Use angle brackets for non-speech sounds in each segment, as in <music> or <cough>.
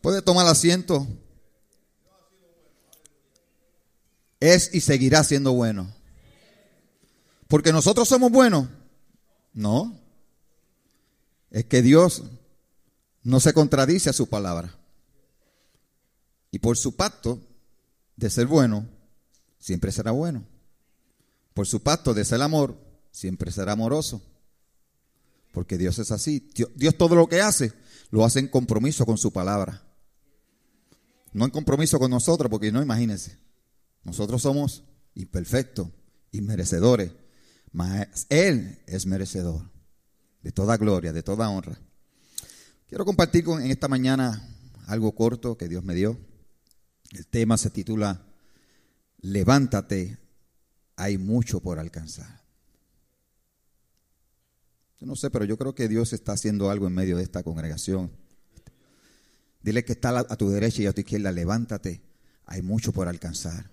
Puede tomar asiento. Es y seguirá siendo bueno. Porque nosotros somos buenos. No. Es que Dios no se contradice a su palabra. Y por su pacto de ser bueno, siempre será bueno. Por su pacto de ser amor, siempre será amoroso. Porque Dios es así. Dios, todo lo que hace, lo hace en compromiso con su palabra. No en compromiso con nosotros, porque no, imagínense. Nosotros somos imperfectos, inmerecedores. Mas Él es merecedor de toda gloria, de toda honra. Quiero compartir con, en esta mañana algo corto que Dios me dio. El tema se titula Levántate, hay mucho por alcanzar. Yo no sé, pero yo creo que Dios está haciendo algo en medio de esta congregación. Dile que está a tu derecha y a tu izquierda, levántate, hay mucho por alcanzar.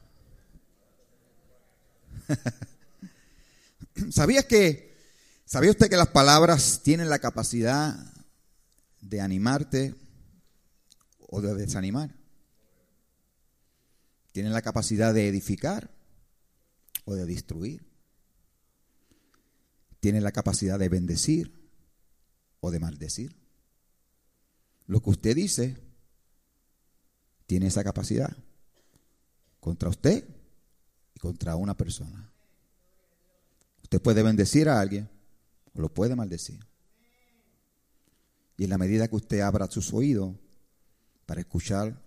<laughs> ¿Sabías que, sabía usted que las palabras tienen la capacidad de animarte o de desanimar? Tienen la capacidad de edificar o de destruir tiene la capacidad de bendecir o de maldecir. Lo que usted dice tiene esa capacidad contra usted y contra una persona. Usted puede bendecir a alguien o lo puede maldecir. Y en la medida que usted abra sus oídos para escuchar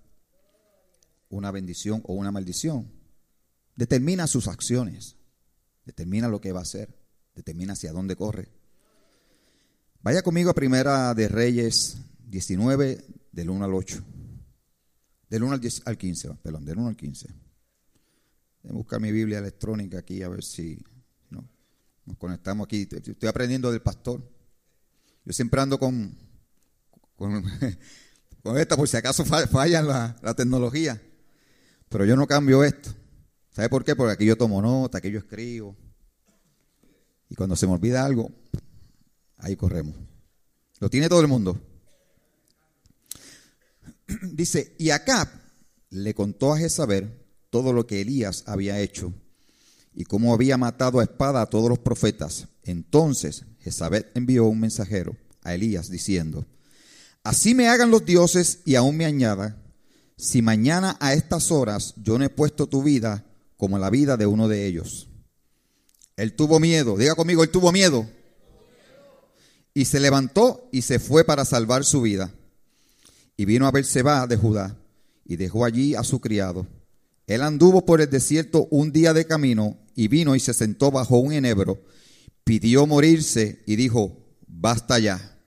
una bendición o una maldición, determina sus acciones, determina lo que va a hacer determina hacia dónde corre. Vaya conmigo a Primera de Reyes 19, del 1 al 8. Del 1 al, 15, perdón, del 1 al 15. Voy a buscar mi Biblia electrónica aquí a ver si ¿no? nos conectamos aquí. Estoy aprendiendo del pastor. Yo siempre ando con, con, <laughs> esta por si acaso falla la, la tecnología. Pero yo no cambio esto. ¿Sabe por qué? Porque aquí yo tomo nota, aquí yo escribo. Y cuando se me olvida algo, ahí corremos. Lo tiene todo el mundo. <clears throat> Dice, y Acab le contó a Jezabel todo lo que Elías había hecho y cómo había matado a espada a todos los profetas. Entonces Jezabel envió un mensajero a Elías diciendo, así me hagan los dioses y aún me añadan, si mañana a estas horas yo no he puesto tu vida como la vida de uno de ellos. Él tuvo miedo. Diga conmigo, él tuvo miedo. Y se levantó y se fue para salvar su vida. Y vino a Berseba de Judá y dejó allí a su criado. Él anduvo por el desierto un día de camino y vino y se sentó bajo un enebro. Pidió morirse y dijo, basta ya.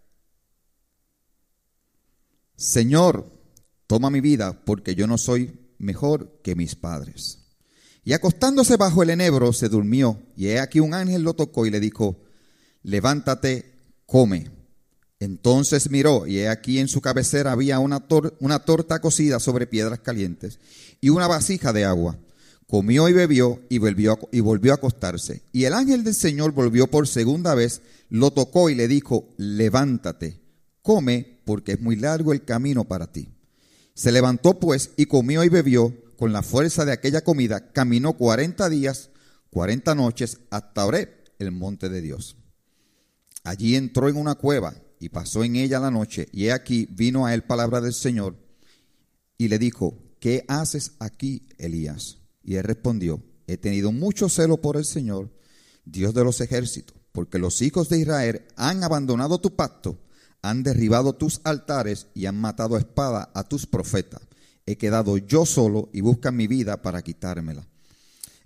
Señor, toma mi vida porque yo no soy mejor que mis padres. Y acostándose bajo el enebro se durmió, y he aquí un ángel lo tocó y le dijo, levántate, come. Entonces miró, y he aquí en su cabecera había una, torta cocida sobre piedras calientes y una vasija de agua. Comió y bebió y volvió, y volvió a acostarse. Y el ángel del Señor volvió por segunda vez, lo tocó y le dijo, levántate, come, porque es muy largo el camino para ti. Se levantó pues y comió y bebió con la fuerza de aquella comida, caminó cuarenta días, cuarenta noches hasta Oreb, el monte de Dios. Allí entró en una cueva y pasó en ella la noche, y he aquí vino a él palabra del Señor, y le dijo, ¿qué haces aquí, Elías? Y él respondió, he tenido mucho celo por el Señor, Dios de los ejércitos, porque los hijos de Israel han abandonado tu pacto, han derribado tus altares y han matado a espada a tus profetas he quedado yo solo y buscan mi vida para quitármela.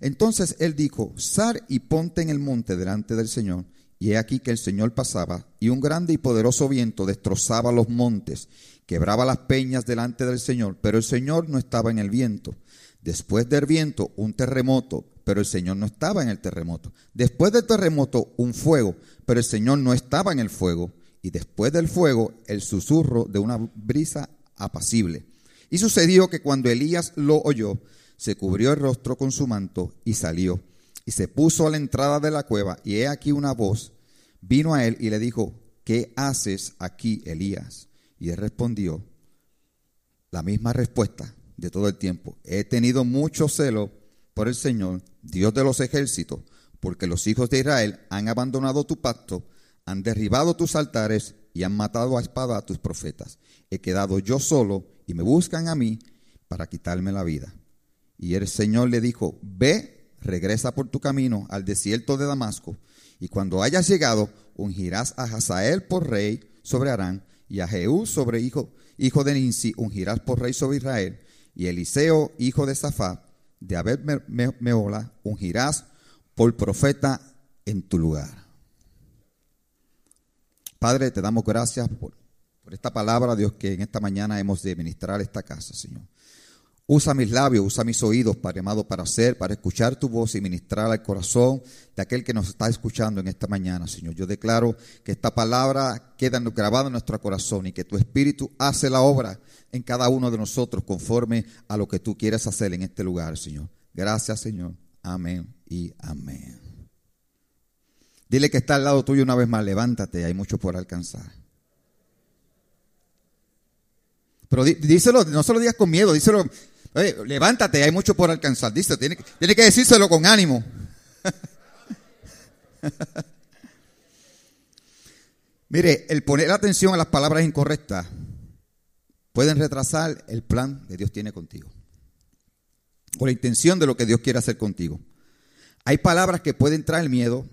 Entonces él dijo, sal y ponte en el monte delante del Señor. Y he aquí que el Señor pasaba, y un grande y poderoso viento destrozaba los montes, quebraba las peñas delante del Señor, pero el Señor no estaba en el viento. Después del viento, un terremoto, pero el Señor no estaba en el terremoto. Después del terremoto, un fuego, pero el Señor no estaba en el fuego. Y después del fuego, el susurro de una brisa apacible. Y sucedió que cuando Elías lo oyó, se cubrió el rostro con su manto y salió. Y se puso a la entrada de la cueva, y he aquí una voz vino a él y le dijo, ¿qué haces aquí, Elías? Y él respondió, la misma respuesta de todo el tiempo. He tenido mucho celo por el Señor, Dios de los ejércitos, porque los hijos de Israel han abandonado tu pacto, han derribado tus altares y han matado a espada a tus profetas. He quedado yo solo y me buscan a mí para quitarme la vida. Y el Señor le dijo, ve, regresa por tu camino al desierto de Damasco, y cuando hayas llegado, ungirás a Hazael por rey sobre Arán, y a Jehú sobre hijo, hijo de Ninsi, ungirás por rey sobre Israel, y Eliseo, hijo de Safá, de Abed Meola, ungirás por profeta en tu lugar. Padre, te damos gracias por, por esta palabra, Dios, que en esta mañana hemos de ministrar esta casa, Señor. Usa mis labios, usa mis oídos, Padre amado, para hacer, para escuchar tu voz y ministrar al corazón de aquel que nos está escuchando en esta mañana, Señor. Yo declaro que esta palabra queda grabada en nuestro corazón y que tu Espíritu hace la obra en cada uno de nosotros conforme a lo que tú quieres hacer en este lugar, Señor. Gracias, Señor. Amén y amén. Dile que está al lado tuyo una vez más, levántate, hay mucho por alcanzar. Pero díselo, no se lo digas con miedo, díselo levántate, hay mucho por alcanzar. Dice, tiene, tiene que decírselo con ánimo. <laughs> Mire, el poner atención a las palabras incorrectas pueden retrasar el plan que Dios tiene contigo. O la intención de lo que Dios quiere hacer contigo. Hay palabras que pueden traer miedo.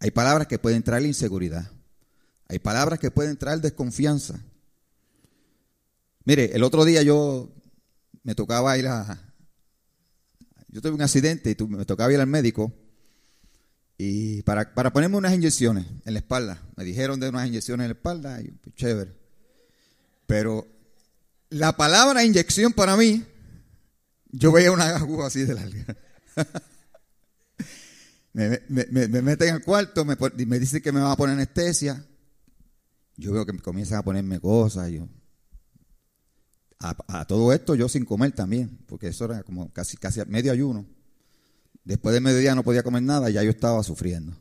Hay palabras que pueden traer inseguridad. Hay palabras que pueden traer desconfianza. Mire, el otro día yo me tocaba ir a... Yo tuve un accidente y me tocaba ir al médico y para, para ponerme unas inyecciones en la espalda. Me dijeron de unas inyecciones en la espalda y pues, chévere. Pero la palabra inyección para mí, yo veía una aguja así de larga. <laughs> me, me, meten al cuarto, me, me dicen que me van a poner anestesia. Yo veo que comienzan a ponerme cosas. Yo, a, todo esto yo sin comer también, porque eso era como casi, casi medio ayuno. Después de mediodía no podía comer nada, ya yo estaba sufriendo.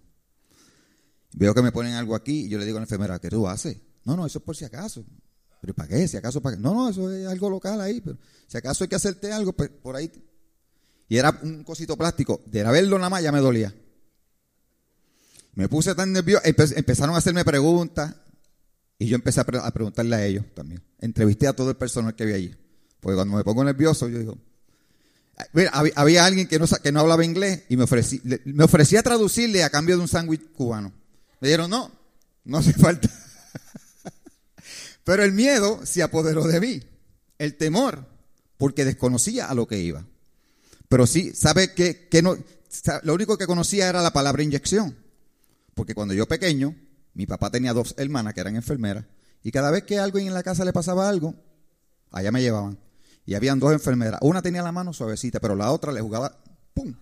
Veo que me ponen algo aquí y yo le digo a la enfermera, ¿qué tú haces? No, no, eso es por si acaso. ¿Pero para qué? Si acaso para qué? No, no, eso es algo local ahí, pero si acaso hay que hacerte algo, pues por ahí. Y era un cosito plástico. De verlo nada más ya me dolía. Me puse tan nervioso, empezaron a hacerme preguntas. Y yo empecé a, preguntarle a ellos también. Entrevisté a todo el personal que había allí. Porque cuando me pongo nervioso, yo digo, Mira, había, alguien que no, que no hablaba inglés y me, ofrecí, me ofrecía traducirle a cambio de un sándwich cubano. Me dijeron, no, no hace falta. <laughs> Pero el miedo se apoderó de mí. El temor, porque desconocía a lo que iba. Pero sí, ¿sabe que, que no? Lo único que conocía era la palabra inyección. Porque cuando yo pequeño, mi papá tenía dos hermanas que eran enfermeras y cada vez que algo en la casa le pasaba algo, allá me llevaban. Y habían dos enfermeras. Una tenía la mano suavecita, pero la otra le jugaba, ¡pum!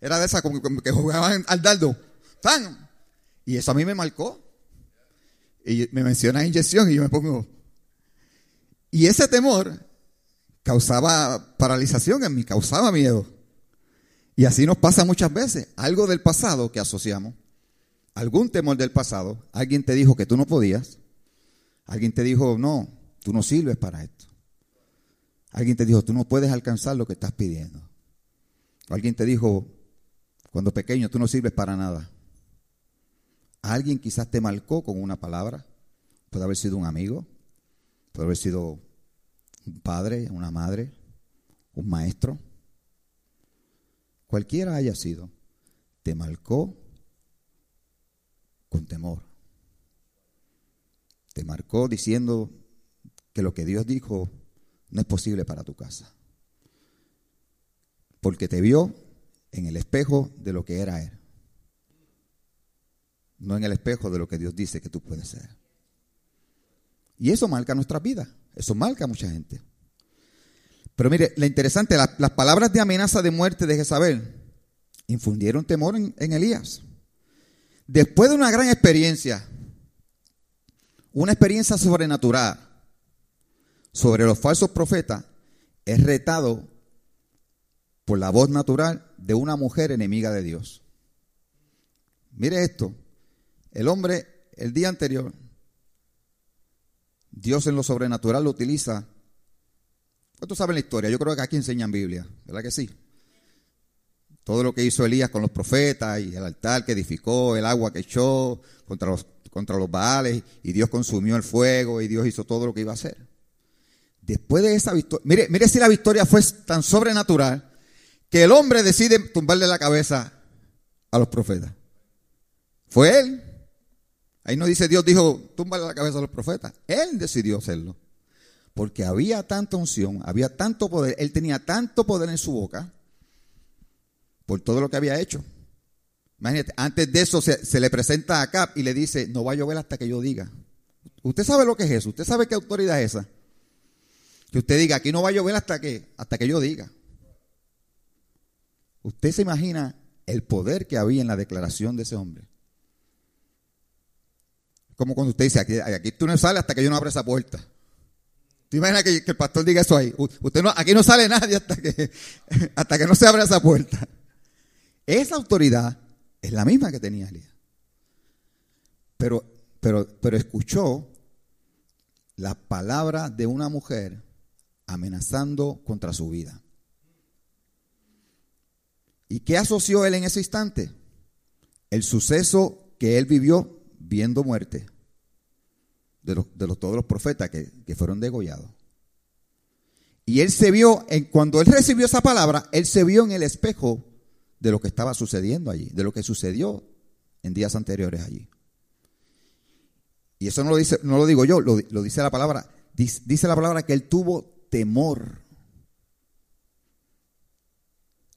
Era de esa como que jugaban al dardo. ¡Pam! Y eso a mí me marcó. Y me menciona inyección y yo me pongo... Y ese temor causaba paralización en mí, causaba miedo. Y así nos pasa muchas veces. Algo del pasado que asociamos algún temor del pasado, alguien te dijo que tú no podías, alguien te dijo, no, tú no sirves para esto. Alguien te dijo, tú no puedes alcanzar lo que estás pidiendo. alguien te dijo, cuando pequeño, tú no sirves para nada. Alguien quizás te marcó con una palabra. Puede haber sido un amigo, puede haber sido un padre, una madre, un maestro. Cualquiera haya sido, te marcó con temor. Te marcó diciendo que lo que Dios dijo no es posible para tu casa. Porque te vio en el espejo de lo que era Él. No en el espejo de lo que Dios dice que tú puedes ser. Y eso marca nuestra vida. Eso marca a mucha gente. Pero mire, lo interesante, las palabras de amenaza de muerte de Jezabel infundieron temor en Elías. Después de una gran experiencia, una experiencia sobrenatural sobre los falsos profetas, es retado por la voz natural de una mujer enemiga de Dios. Mire esto, el hombre el día anterior, Dios en lo sobrenatural lo utiliza ¿Cuántos saben la historia? Yo creo que aquí enseñan Biblia, ¿verdad que sí? Todo lo que hizo Elías con los profetas y el altar que edificó, el agua que echó contra los, contra los baales y Dios consumió el fuego y Dios hizo todo lo que iba a hacer. Después de esa victoria, mire, mire si la victoria fue tan sobrenatural que el hombre decide tumbarle la cabeza a los profetas. Fue él. Ahí no dice Dios dijo, túmbale la cabeza a los profetas. Él decidió hacerlo. Porque había tanta unción, había tanto poder, él tenía tanto poder en su boca por todo lo que había hecho. Imagínate, antes de eso se, le presenta a Cap y le dice, no va a llover hasta que yo diga. Usted sabe lo que es eso, usted sabe qué autoridad es esa. Que usted diga, aquí no va a llover hasta que, hasta que yo diga. Usted se imagina el poder que había en la declaración de ese hombre. Como cuando usted dice, aquí, aquí tú no sales hasta que yo no abra esa puerta. ¿Tú imaginas que, el pastor diga eso ahí? Usted no, aquí no sale nadie hasta que, <laughs> hasta que no se abra esa puerta. Esa autoridad es la misma que tenía Elías. Pero, pero, pero escuchó la palabra de una mujer amenazando contra su vida. ¿Y qué asoció él en ese instante? El suceso que él vivió viendo muerte de, los, de los, todos los profetas que, que fueron degollados. Y él se vio, en, cuando él recibió esa palabra, él se vio en el espejo de lo que estaba sucediendo allí, de lo que sucedió en días anteriores allí. Y eso no lo, dice, no lo digo yo, lo, dice la palabra. Dice, dice la palabra que él tuvo temor.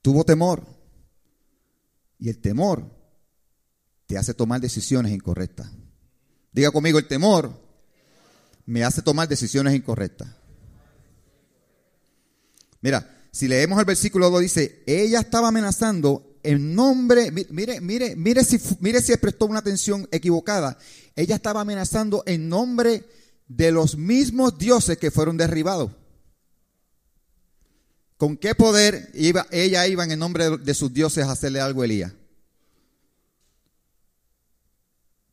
Tuvo temor. Y el temor te hace tomar decisiones incorrectas. Diga conmigo, el temor me hace tomar decisiones incorrectas. Mira, si leemos el versículo 2 dice, ella estaba amenazando en nombre, mire, mire, mire si, mire si prestó una atención equivocada. Ella estaba amenazando en nombre de los mismos dioses que fueron derribados. ¿Con qué poder iba, ella iba en nombre de sus dioses a hacerle algo a Elías?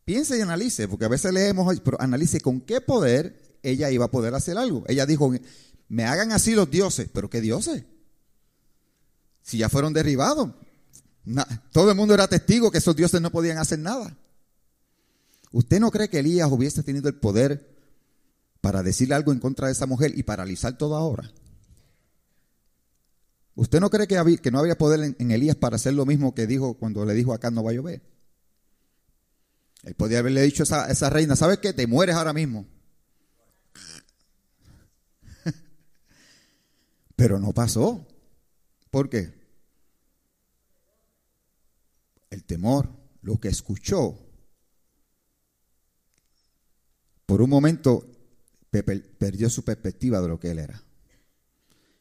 Piense y analice, porque a veces leemos, pero analice con qué poder ella iba a poder hacer algo. Ella dijo, me hagan así los dioses, pero ¿qué dioses? Si ya fueron derribados. todo el mundo era testigo que esos dioses no podían hacer nada. ¿Usted no cree que Elías hubiese tenido el poder para decirle algo en contra de esa mujer y paralizar todo ahora? ¿Usted no cree que, no había poder en, Elías para hacer lo mismo que dijo cuando le dijo acá no va a llover? Él podía haberle dicho a esa, esa reina, ¿sabes qué? Te mueres ahora mismo. <laughs> Pero no pasó. ¿Por qué? El temor, lo que escuchó, por un momento perdió su perspectiva de lo que él era.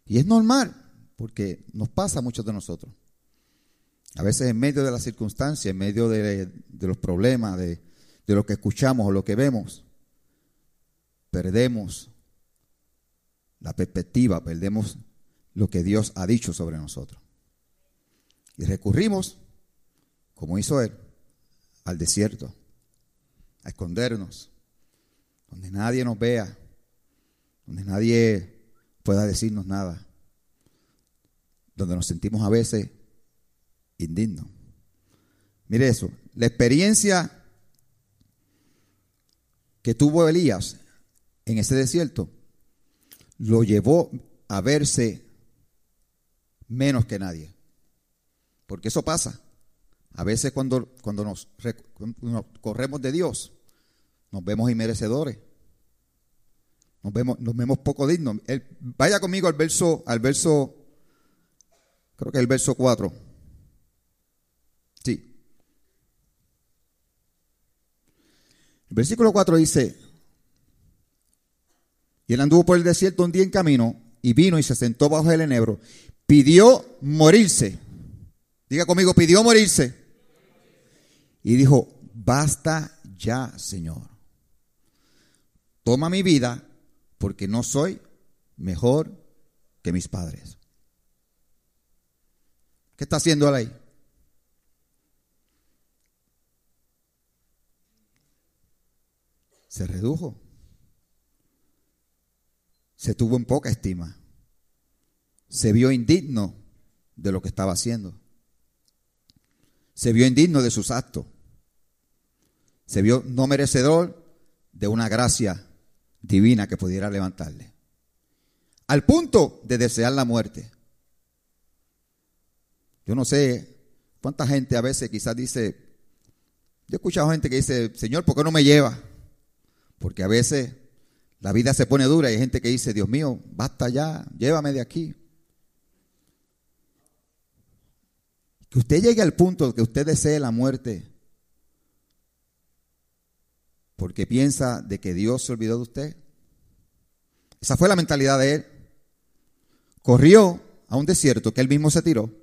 Y es normal, porque nos pasa a muchos de nosotros. A veces en medio de las circunstancias, en medio de, los problemas, de, de lo que escuchamos o lo que vemos, perdemos la perspectiva, perdemos lo que Dios ha dicho sobre nosotros. Y recurrimos, como hizo Él, al desierto, a escondernos, donde nadie nos vea, donde nadie pueda decirnos nada, donde nos sentimos a veces indignos. Mire eso, la experiencia que tuvo Elías en ese desierto lo llevó a verse menos que nadie. Porque eso pasa. A veces cuando, cuando nos, corremos de Dios, nos vemos inmerecedores. Nos vemos, nos vemos poco dignos. vaya conmigo al verso, al verso, creo que el verso 4. Sí. El versículo 4 dice, y él anduvo por el desierto un día en camino y vino y se sentó bajo el enebro pidió morirse. Diga conmigo, pidió morirse. Y dijo, basta ya, Señor. Toma mi vida porque no soy mejor que mis padres. ¿Qué está haciendo él ahí? Se redujo. Se tuvo en poca estima. Se vio indigno de lo que estaba haciendo. Se vio indigno de sus actos. Se vio no merecedor de una gracia divina que pudiera levantarle. Al punto de desear la muerte. Yo no sé cuánta gente a veces quizás dice, yo he escuchado gente que dice, Señor, ¿por qué no me lleva? Porque a veces la vida se pone dura y hay gente que dice, Dios mío, basta ya, llévame de aquí. Que usted llegue al punto que usted desee la muerte porque piensa de que Dios se olvidó de usted. Esa fue la mentalidad de él. Corrió a un desierto que él mismo se tiró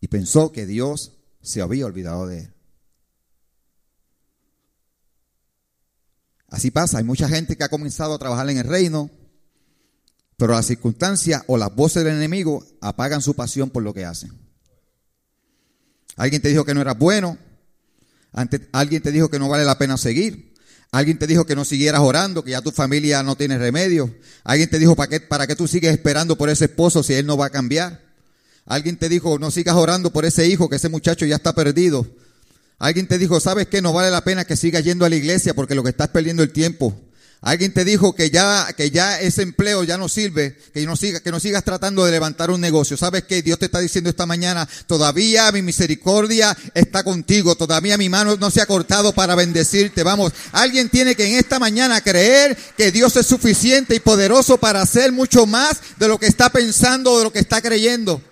y pensó que Dios se había olvidado de él. Así pasa, hay mucha gente que ha comenzado a trabajar en el reino, pero las circunstancias o las voces del enemigo apagan su pasión por lo que hacen. Alguien te dijo que no eras bueno, alguien te dijo que no vale la pena seguir, alguien te dijo que no siguieras orando, que ya tu familia no tiene remedio, alguien te dijo para qué, para qué tú sigues esperando por ese esposo si él no va a cambiar. Alguien te dijo, no sigas orando por ese hijo, que ese muchacho ya está perdido. Alguien te dijo, ¿sabes qué? No vale la pena que sigas yendo a la iglesia porque lo que estás perdiendo el tiempo. Alguien te dijo que ya, que ya ese empleo ya no sirve, que no sigas, que no sigas tratando de levantar un negocio. ¿Sabes qué? Dios te está diciendo esta mañana, todavía mi misericordia está contigo, todavía mi mano no se ha cortado para bendecirte. Vamos, alguien tiene que en esta mañana creer que Dios es suficiente y poderoso para hacer mucho más de lo que está pensando o de lo que está creyendo.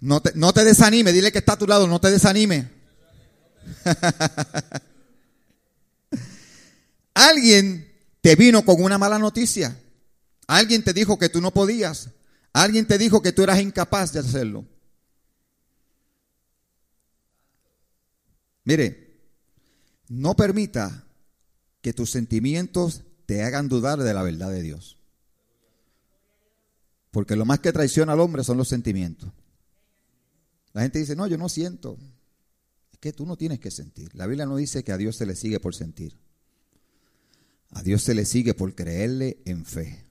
No te, no te desanime, dile que está a tu lado, no te desanime. <laughs> Alguien te vino con una mala noticia. Alguien te dijo que tú no podías. Alguien te dijo que tú eras incapaz de hacerlo. Mire, no permita que tus sentimientos te hagan dudar de la verdad de Dios. Porque lo más que traiciona al hombre son los sentimientos. La gente dice, no, yo no siento. Es que tú no tienes que sentir. La Biblia no dice que a Dios se le sigue por sentir. A Dios se le sigue por creerle en fe.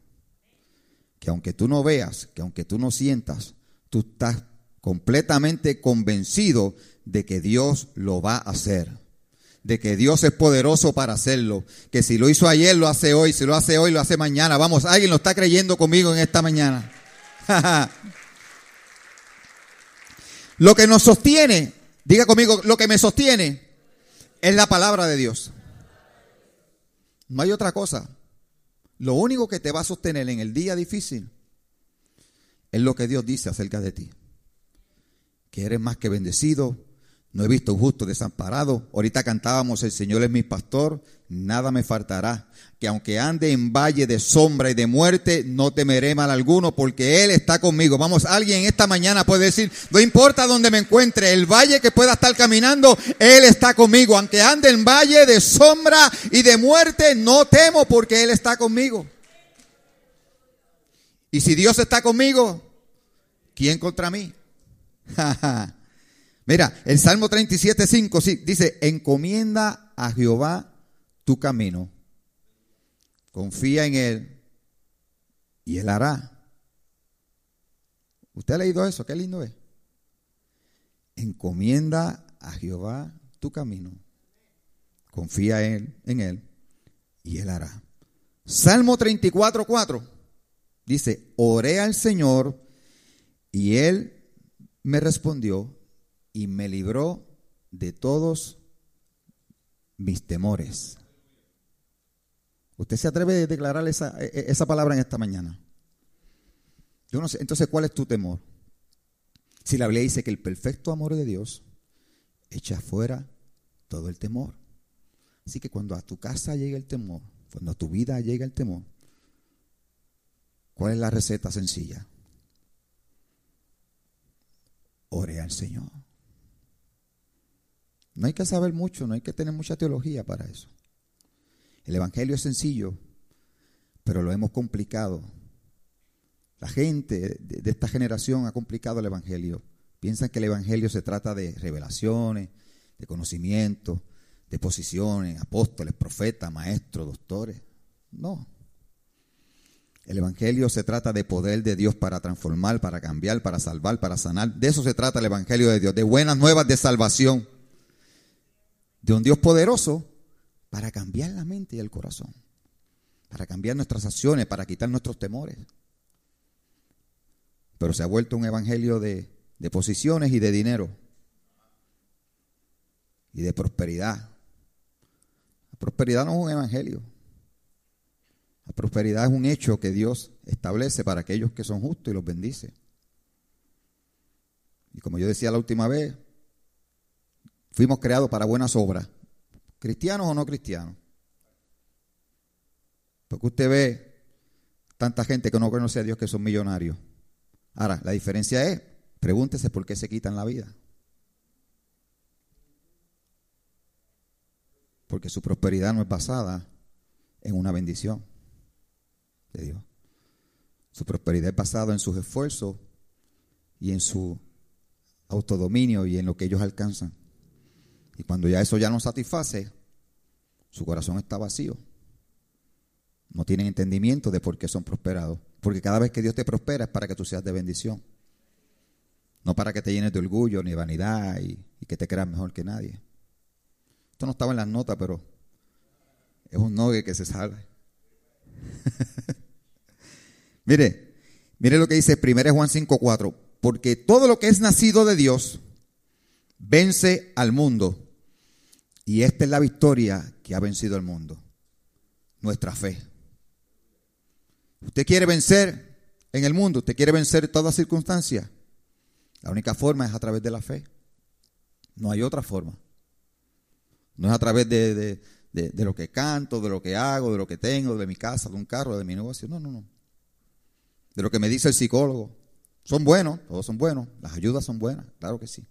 Que aunque tú no veas, que aunque tú no sientas, tú estás completamente convencido de que Dios lo va a hacer. De que Dios es poderoso para hacerlo. Que si lo hizo ayer, lo hace hoy. Si lo hace hoy, lo hace mañana. Vamos, alguien lo está creyendo conmigo en esta mañana. <laughs> lo que nos sostiene, diga conmigo, lo que me sostiene es la palabra de Dios. No hay otra cosa. Lo único que te va a sostener en el día difícil es lo que Dios dice acerca de ti. Que eres más que bendecido, no he visto un justo desamparado. Ahorita cantábamos, el Señor es mi pastor, nada me faltará. Que aunque ande en valle de sombra y de muerte, no temeré mal alguno, porque Él está conmigo. Vamos, alguien esta mañana puede decir, no importa donde me encuentre, el valle que pueda estar caminando, Él está conmigo. Aunque ande en valle de sombra y de muerte, no temo, porque Él está conmigo. Y si Dios está conmigo, ¿quién contra mí? <laughs> Mira, el Salmo 37, 5 sí, dice, encomienda a Jehová tu camino, confía en Él y Él hará. ¿Usted ha leído eso? Qué lindo es. Encomienda a Jehová tu camino, confía en Él, en Él y Él hará. Salmo 34, 4 dice, oré al Señor y Él me respondió y me libró de todos mis temores. ¿Usted se atreve a declarar esa, e, e, esa palabra en esta mañana? Yo no sé, entonces, ¿cuál es tu temor? Si la Biblia dice que el perfecto amor de Dios echa fuera todo el temor. Así que cuando a tu casa llega el temor, cuando a tu vida llega el temor, ¿cuál es la receta sencilla? Ore al Señor. No hay que saber mucho, no hay que tener mucha teología para eso. El Evangelio es sencillo, pero lo hemos complicado. La gente de esta generación ha complicado el Evangelio. Piensan que el Evangelio se trata de revelaciones, de conocimiento, de posiciones, apóstoles, profetas, maestros, doctores. No. El Evangelio se trata de poder de Dios para transformar, para cambiar, para salvar, para sanar. De eso se trata el Evangelio de Dios, de buenas nuevas de salvación. De un Dios poderoso para cambiar la mente y el corazón, para cambiar nuestras acciones, para quitar nuestros temores. Pero se ha vuelto un Evangelio de, de posiciones y de dinero y de prosperidad. La prosperidad no es un Evangelio. La prosperidad es un hecho que Dios establece para aquellos que son justos y los bendice. Y como yo decía la última vez, fuimos creados para buenas obras, cristianos o no cristianos. Porque usted ve tanta gente que no conoce a Dios que son millonarios. Ahora, la diferencia es, pregúntese por qué se quitan la vida. Porque su prosperidad no es basada en una bendición de Dios. Su prosperidad es basada en sus esfuerzos y en su autodominio y en lo que ellos alcanzan. Y cuando ya eso ya no satisface, su corazón está vacío. No tienen entendimiento de por qué son prosperados. Porque cada vez que Dios te prospera es para que tú seas de bendición. No para que te llenes de orgullo ni vanidad y, que te creas mejor que nadie. Esto no estaba en las notas, pero es un nogue que se salve. <laughs> Mire, mire lo que dice 1 Juan 5:4, porque todo lo que es nacido de Dios vence al mundo. Y esta es la victoria que ha vencido al mundo, nuestra fe. Usted quiere vencer en el mundo, usted quiere vencer toda circunstancia. La única forma es a través de la fe. No hay otra forma. No es a través de, de, de, lo que canto, de lo que hago, de lo que tengo, de mi casa, de un carro, de mi negocio. No, no, no de lo que me dice el psicólogo. Son buenos, todos son buenos, las ayudas son buenas, claro que sí.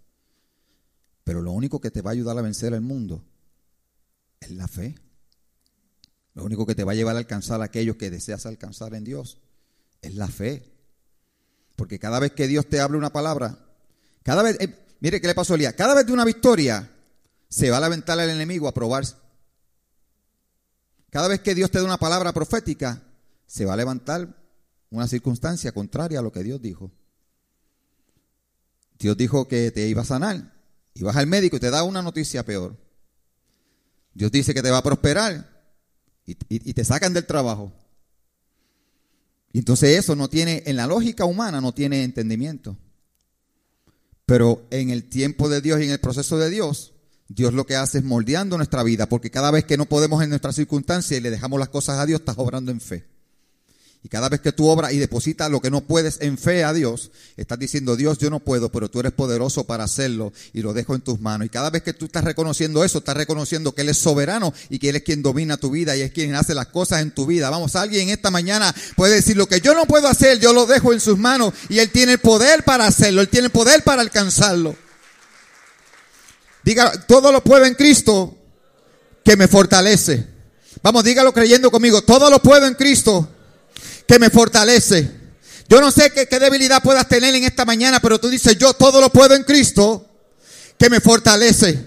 Pero lo único que te va a ayudar a vencer el mundo es la fe. Lo único que te va a llevar a alcanzar a aquellos que deseas alcanzar en Dios es la fe. Porque cada vez que Dios te habla una palabra, cada vez, eh, mire qué le pasó a Elías, cada vez de una victoria se va a levantar el enemigo a probarse. Cada vez que Dios te da una palabra profética, se va a levantar una circunstancia contraria a lo que Dios dijo. Dios dijo que te iba a sanar. Y vas al médico y te da una noticia peor. Dios dice que te va a prosperar y, te sacan del trabajo. Y entonces eso no tiene, en la lógica humana no tiene entendimiento. Pero en el tiempo de Dios y en el proceso de Dios, Dios lo que hace es moldeando nuestra vida, porque cada vez que no podemos en nuestras circunstancias y le dejamos las cosas a Dios, estás obrando en fe. Y cada vez que tú obras y depositas lo que no puedes en fe a Dios, estás diciendo, Dios, yo no puedo, pero tú eres poderoso para hacerlo y lo dejo en tus manos. Y cada vez que tú estás reconociendo eso, estás reconociendo que Él es soberano y que Él es quien domina tu vida y es quien hace las cosas en tu vida. Vamos, alguien esta mañana puede decir, lo que yo no puedo hacer, yo lo dejo en sus manos y Él tiene el poder para hacerlo, Él tiene el poder para alcanzarlo. Diga, todo lo puedo en Cristo que me fortalece. Vamos, dígalo creyendo conmigo, todo lo puedo en Cristo que me fortalece. Yo no sé qué, debilidad puedas tener en esta mañana, pero tú dices, yo todo lo puedo en Cristo que me fortalece.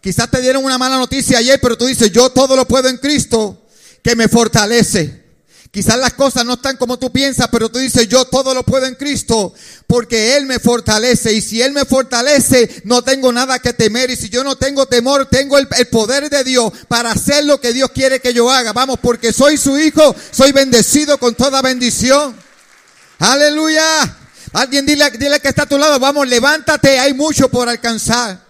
Quizás te dieron una mala noticia ayer, pero tú dices, yo todo lo puedo en Cristo que me fortalece. Quizás las cosas no están como tú piensas, pero tú dices, yo todo lo puedo en Cristo, porque Él me fortalece. Y si Él me fortalece, no tengo nada que temer. Y si yo no tengo temor, tengo el, poder de Dios para hacer lo que Dios quiere que yo haga. Vamos, porque soy su hijo, soy bendecido con toda bendición. Aleluya. Alguien dile, dile que está a tu lado, vamos, levántate, hay mucho por alcanzar.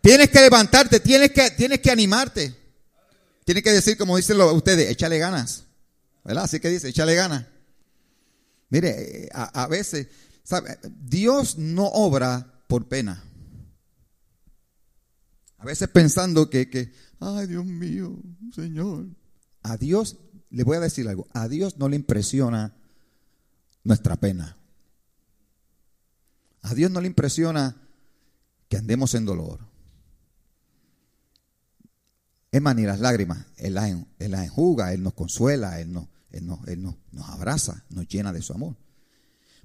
Tienes que levantarte, tienes que, tienes que animarte. Tienes que decir, como dicen ustedes, échale ganas. ¿Verdad? Así que dice, échale ganas. Mire, a, veces, ¿sabe? Dios no obra por pena. A veces pensando que, que, ay Dios mío, Señor. A Dios, le voy a decir algo, a Dios no le impresiona nuestra pena. A Dios no le impresiona que andemos en dolor. Es más, ni las lágrimas, Él las, enjuga, Él nos consuela, Él nos, él, nos abraza, nos llena de su amor.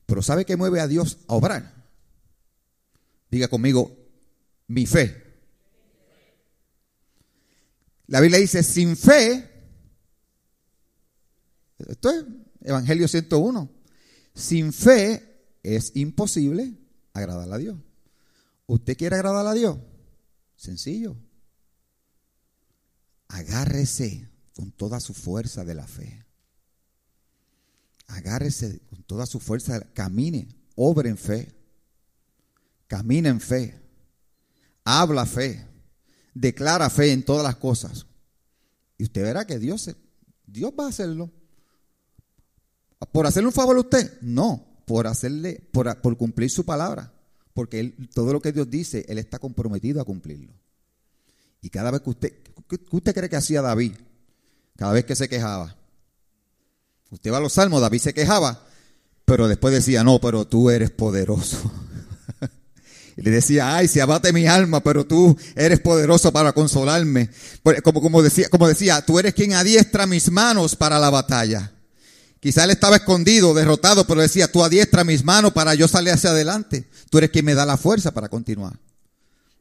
Pero ¿sabe qué mueve a Dios a obrar? Diga conmigo, mi fe. La Biblia dice, sin fe, Esto es Evangelio 101. Sin fe es imposible agradar a Dios. ¿Usted quiere agradar a Dios? Sencillo. Agárrese con toda su fuerza de la fe. Agárrese con toda su fuerza, camine, obre en fe. Camina en fe. Habla fe. Declara fe en todas las cosas. Y usted verá que Dios, Dios va a hacerlo. ¿Por hacerle un favor a usted? No, por hacerle, por, por cumplir su palabra. Porque todo lo que Dios dice, Él está comprometido a cumplirlo. Y cada vez que usted, ¿qué usted cree que hacía David? Cada vez que se quejaba. Usted va a los salmos, David se quejaba, pero después decía, no, pero tú eres poderoso. <laughs> y le decía, ay, se abate mi alma, pero tú eres poderoso para consolarme. Como, como, decía, como decía, tú eres quien adiestra mis manos para la batalla. Quizá él estaba escondido, derrotado, pero decía, tú adiestra mis manos para yo salir hacia adelante. Tú eres quien me da la fuerza para continuar.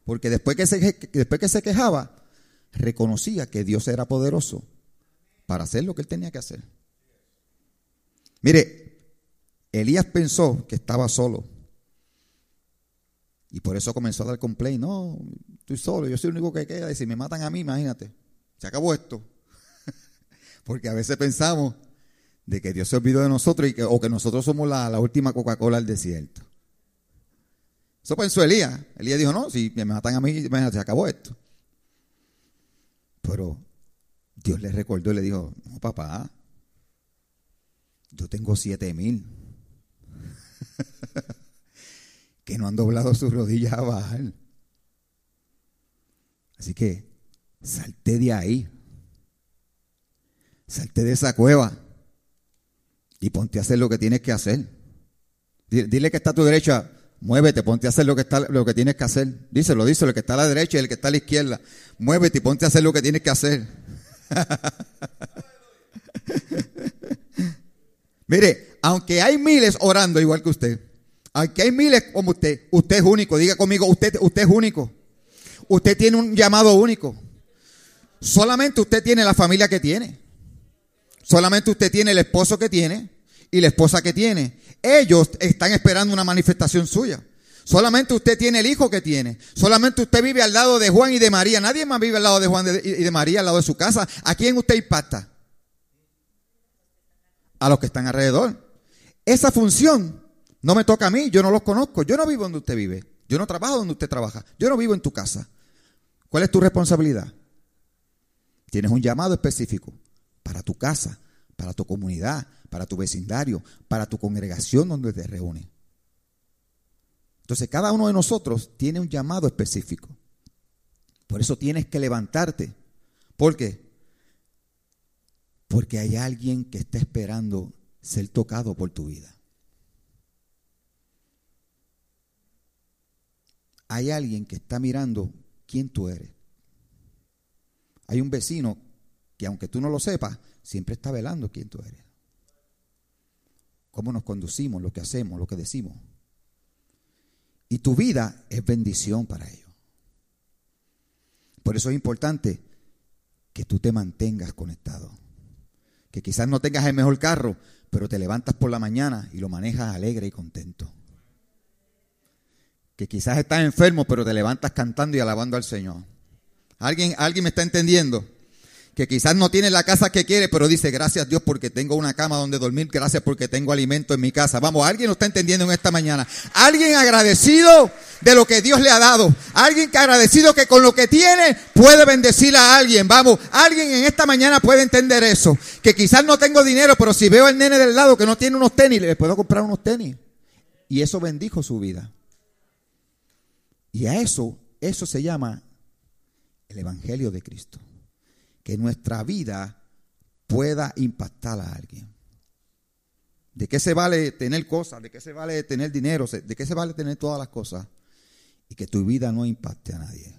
Porque después que se, después que se quejaba, reconocía que Dios era poderoso para hacer lo que él tenía que hacer. Mire, Elías pensó que estaba solo. Y por eso comenzó a dar complaint. No, estoy solo, yo soy el único que queda. Y si me matan a mí, imagínate, se acabó esto. <laughs> Porque a veces pensamos de que Dios se olvidó de nosotros y que, o que nosotros somos la, última Coca-Cola del desierto. Eso pensó Elías. Elías dijo, no, si me matan a mí, imagínate, se acabó esto. Pero Dios le recordó y le dijo, no, papá, yo tengo siete mil <laughs> que no han doblado sus rodillas a bajar. Así que salte de ahí. Salte de esa cueva y ponte a hacer lo que tienes que hacer. Dile que está a tu derecha, muévete, ponte a hacer lo que, está, lo que tienes que hacer. Díselo, díselo, el que está a la derecha y el que está a la izquierda. Muévete y ponte a hacer lo que tienes que hacer. <laughs> Mire, aunque hay miles orando igual que usted, aunque hay miles como usted, usted es único. Diga conmigo, usted, usted es único. Usted tiene un llamado único. Solamente usted tiene la familia que tiene. Solamente usted tiene el esposo que tiene y la esposa que tiene. Ellos están esperando una manifestación suya. Solamente usted tiene el hijo que tiene. Solamente usted vive al lado de Juan y de María. Nadie más vive al lado de Juan y de María, al lado de su casa. ¿A quién usted impacta? A los que están alrededor. Esa función no me toca a mí. Yo no los conozco. Yo no vivo donde usted vive. Yo no trabajo donde usted trabaja. Yo no vivo en tu casa. ¿Cuál es tu responsabilidad? Tienes un llamado específico para tu casa, para tu comunidad, para tu vecindario, para tu congregación donde te reúnes. Entonces cada uno de nosotros tiene un llamado específico. Por eso tienes que levantarte. ¿Por qué? Porque hay alguien que está esperando ser tocado por tu vida. Hay alguien que está mirando quién tú eres. Hay un vecino que aunque tú no lo sepas, siempre está velando quién tú eres. Cómo nos conducimos, lo que hacemos, lo que decimos. Y tu vida es bendición para ellos. Por eso es importante que tú te mantengas conectado. Que quizás no tengas el mejor carro, pero te levantas por la mañana y lo manejas alegre y contento. Que quizás estás enfermo, pero te levantas cantando y alabando al Señor. ¿Alguien, ¿alguien me está entendiendo? Que quizás no tiene la casa que quiere, pero dice, gracias Dios porque tengo una cama donde dormir, gracias porque tengo alimento en mi casa. Vamos, alguien lo está entendiendo en esta mañana. Alguien agradecido de lo que Dios le ha dado. Alguien que agradecido que con lo que tiene puede bendecir a alguien. Vamos, alguien en esta mañana puede entender eso. Que quizás no tengo dinero, pero si veo al nene del lado que no tiene unos tenis, le puedo comprar unos tenis. Y eso bendijo su vida. Y a eso, eso se llama el Evangelio de Cristo que nuestra vida pueda impactar a alguien. ¿De qué se vale tener cosas? ¿De qué se vale tener dinero? ¿De qué se vale tener todas las cosas? Y que tu vida no impacte a nadie.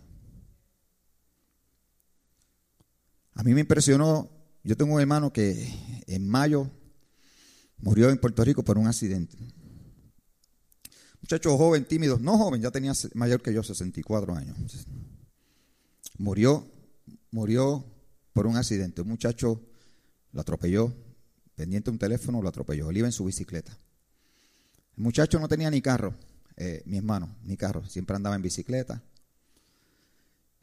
A mí me impresionó, yo tengo un hermano que en mayo murió en Puerto Rico por un accidente. Muchacho joven, tímido, no joven, ya tenía mayor que yo, 64 años. Murió, murió por un accidente. Un muchacho lo atropelló pendiente de un teléfono, lo atropelló. Él iba en su bicicleta. El muchacho no tenía ni carro, eh, mi hermano, ni carro, siempre andaba en bicicleta.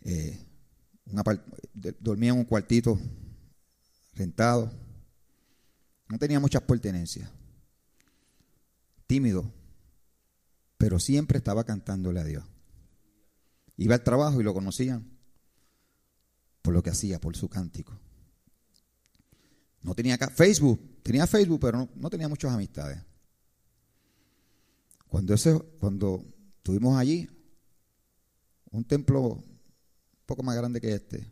Eh, dormía en un cuartito rentado. No tenía muchas pertenencias. Tímido, pero siempre estaba cantándole a Dios. Iba al trabajo y lo conocían por lo que hacía, por su cántico. No tenía Facebook, tenía Facebook, pero no, tenía muchas amistades. Cuando, ese, cuando estuvimos allí, un templo un poco más grande que este,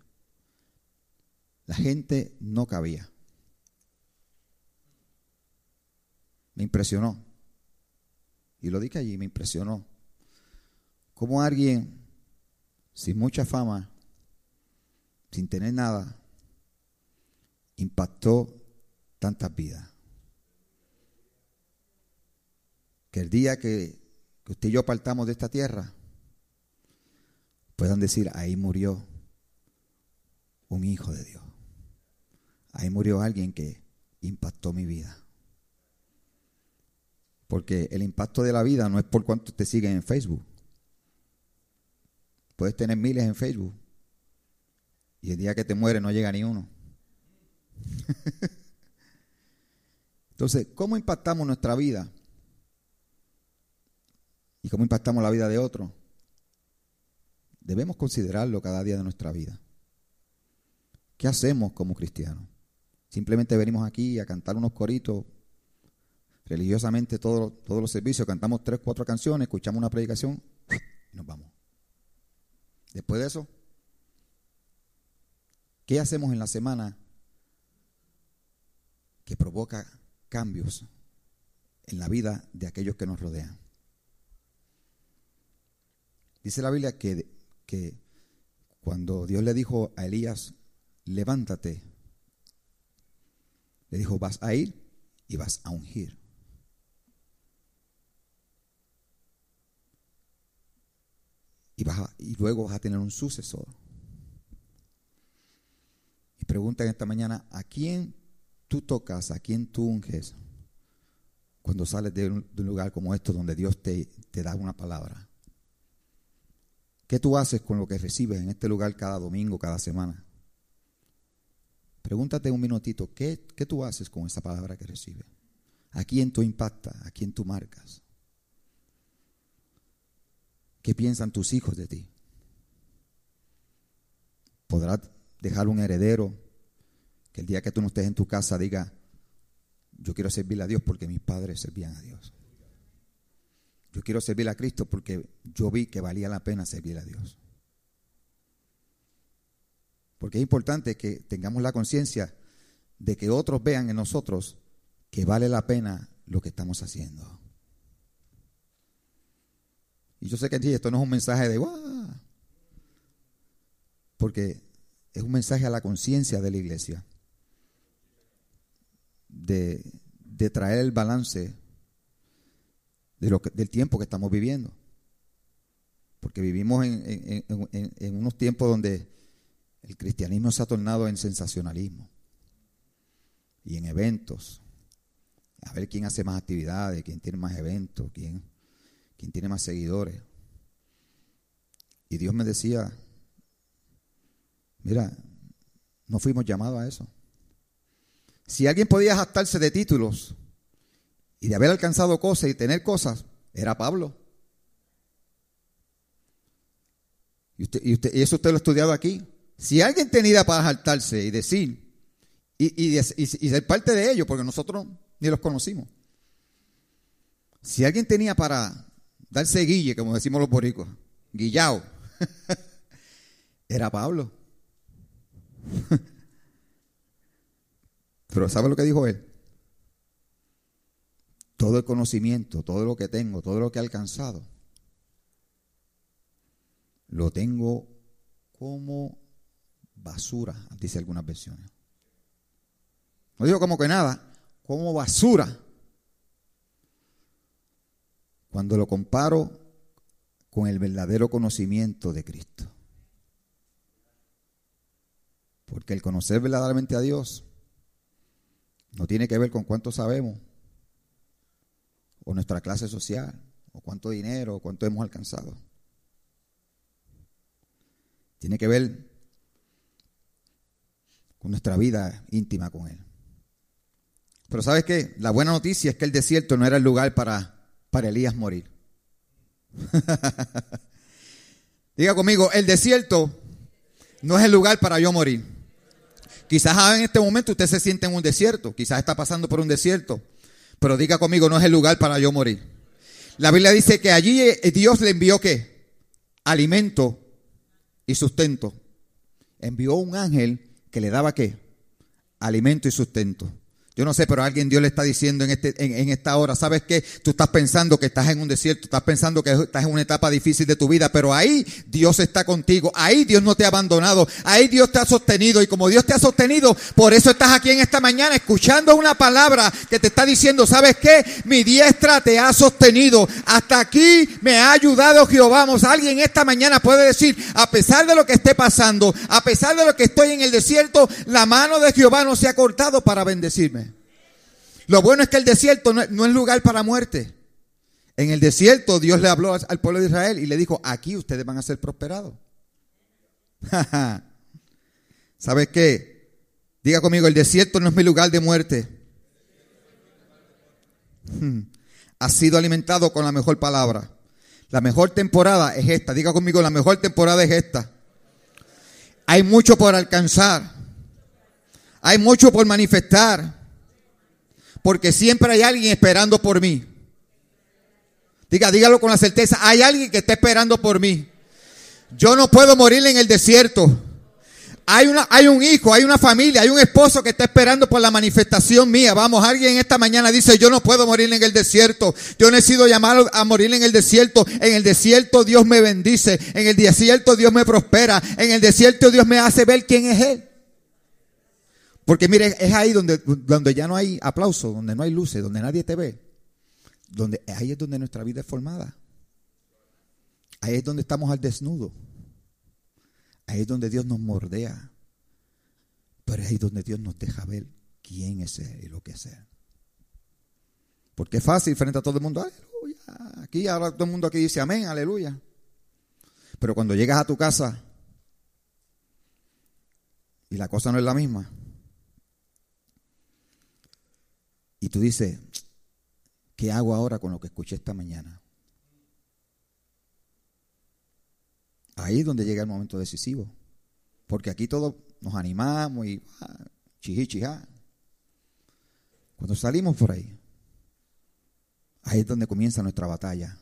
la gente no cabía. Me impresionó. Y lo dije allí, me impresionó. Como alguien sin mucha fama, sin tener nada, impactó tantas vidas. Que el día que, usted y yo partamos de esta tierra, puedan decir, ahí murió un hijo de Dios. Ahí murió alguien que impactó mi vida. Porque el impacto de la vida no es por cuánto te siguen en Facebook. Puedes tener miles en Facebook. Y el día que te mueres no llega ni uno. Entonces, ¿cómo impactamos nuestra vida? ¿Y cómo impactamos la vida de otro? Debemos considerarlo cada día de nuestra vida. ¿Qué hacemos como cristianos? Simplemente venimos aquí a cantar unos coritos religiosamente todos los servicios, cantamos tres, cuatro canciones, escuchamos una predicación y nos vamos. Después de eso, ¿qué hacemos en la semana que provoca cambios en la vida de aquellos que nos rodean? Dice la Biblia que, que cuando Dios le dijo a Elías, levántate, le dijo, vas a ir y vas a ungir. y, luego vas a tener un sucesor. Y pregunta en esta mañana, ¿a quién tú tocas, a quién tú unges cuando sales de un, lugar como esto donde Dios te, da una palabra? ¿Qué tú haces con lo que recibes en este lugar cada domingo, cada semana? Pregúntate un minutito, ¿qué, ¿qué, tú haces con esa palabra que recibes? ¿A quién tú impactas? ¿A quién tú marcas? ¿Qué piensan tus hijos de ti? ¿Podrás dejar un heredero que el día que tú no estés en tu casa diga, yo quiero servirle a Dios porque mis padres servían a Dios? Yo quiero servir a Cristo porque yo vi que valía la pena servir a Dios. Porque es importante que tengamos la conciencia de que otros vean en nosotros que vale la pena lo que estamos haciendo. Y yo sé que esto no es un mensaje de ¡guau! Porque es un mensaje a la conciencia de la iglesia. De, traer el balance de lo del tiempo que estamos viviendo. Porque vivimos en, en unos tiempos donde el cristianismo se ha tornado en sensacionalismo y en eventos. A ver quién hace más actividades, quién tiene más eventos, quién quien tiene más seguidores. Y Dios me decía, mira, no fuimos llamados a eso. Si alguien podía jactarse de títulos y de haber alcanzado cosas y tener cosas, era Pablo. Y, usted, y, usted, eso usted lo ha estudiado aquí. Si alguien tenía para jactarse y decir, y ser parte de ellos, porque nosotros ni los conocimos. Si alguien tenía para darse guille, como decimos los boricos, guillao, <laughs> era Pablo. <laughs> Pero ¿sabe lo que dijo él? Todo el conocimiento, todo lo que tengo, todo lo que he alcanzado, lo tengo como basura, dice algunas versiones. No digo como que nada, como basura cuando lo comparo con el verdadero conocimiento de Cristo. Porque el conocer verdaderamente a Dios No tiene que ver con cuánto sabemos, o nuestra clase social, o cuánto dinero, o cuánto hemos alcanzado. Tiene que ver con nuestra vida íntima con Él. Pero ¿sabes qué? La buena noticia es que el desierto no era el lugar para, para Elías morir. <laughs> Diga conmigo, el desierto no es el lugar para yo morir. Quizás en este momento usted se siente en un desierto, quizás está pasando por un desierto, pero diga conmigo, no es el lugar para yo morir. La Biblia dice que allí eh, Dios le envió qué? Alimento y sustento. Envió un ángel que le daba qué? Alimento y sustento. Yo no sé, pero alguien Dios le está diciendo en, este, en, esta hora, ¿sabes qué? Tú estás pensando que estás en un desierto, estás pensando que estás en una etapa difícil de tu vida, pero ahí Dios está contigo, ahí Dios no te ha abandonado, ahí Dios te ha sostenido y como Dios te ha sostenido, por eso estás aquí en esta mañana escuchando una palabra que te está diciendo, ¿sabes qué? Mi diestra te ha sostenido, hasta aquí me ha ayudado Jehová. Vamos, alguien esta mañana puede decir, a pesar de lo que esté pasando, a pesar de lo que estoy en el desierto, la mano de Jehová no se ha cortado para bendecirme. Lo bueno es que el desierto no, es lugar para muerte. En el desierto Dios le habló al pueblo de Israel y le dijo, aquí ustedes van a ser prosperados. <laughs> ¿Sabes qué? Diga conmigo, el desierto no es mi lugar de muerte. <laughs> Ha sido alimentado con la mejor palabra. La mejor temporada es esta. Diga conmigo, la mejor temporada es esta. Hay mucho por alcanzar. Hay mucho por manifestar porque siempre hay alguien esperando por mí. Diga, dígalo con la certeza, hay alguien que está esperando por mí. Yo no puedo morir en el desierto. Hay, una, hay un hijo, hay una familia, hay un esposo que está esperando por la manifestación mía. Vamos, alguien esta mañana dice, yo no puedo morir en el desierto. Yo no he sido llamado a morir en el desierto. En el desierto Dios me bendice. En el desierto Dios me prospera. En el desierto Dios me hace ver quién es Él. Porque mire, es ahí donde, donde ya no hay aplauso, donde no hay luces, donde nadie te ve. Donde, ahí es donde nuestra vida es formada. Ahí es donde estamos al desnudo. Ahí es donde Dios nos mordea. Pero es ahí donde Dios nos deja ver quién es Él y lo que es Él. Porque es fácil frente a todo el mundo. Aleluya. Aquí ahora todo el mundo aquí dice amén, aleluya. Pero cuando llegas a tu casa y la cosa no es la misma, Y tú dices, ¿qué hago ahora con lo que escuché esta mañana? Ahí es donde llega el momento decisivo. Porque aquí todos nos animamos y ah, chijá. Cuando salimos por ahí, ahí es donde comienza nuestra batalla.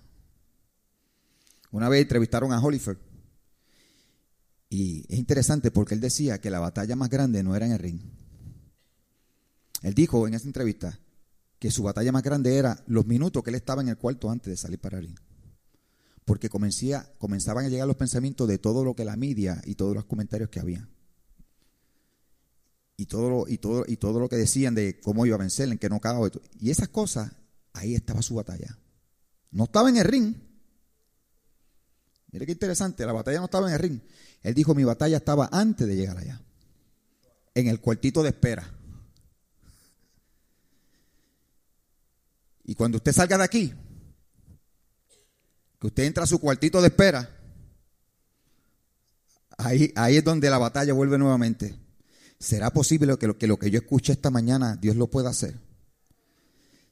Una vez entrevistaron a Holyford y es interesante porque él decía que la batalla más grande no era en el ring. Él dijo en esa entrevista, que su batalla más grande era los minutos que él estaba en el cuarto antes de salir para el Porque comenzaban a llegar los pensamientos de todo lo que la media y todos los comentarios que había. Y todo, lo, y, todo, y todo lo que decían de cómo iba a vencer, en qué no cago. Y esas cosas, ahí estaba su batalla. No estaba en el ring. Mire qué interesante, la batalla no estaba en el ring. Él dijo, mi batalla estaba antes de llegar allá. En el cuartito de espera. Y cuando usted salga de aquí, que usted entra a su cuartito de espera, ahí, ahí es donde la batalla vuelve nuevamente. ¿Será posible que lo, que que yo escuché esta mañana Dios lo pueda hacer?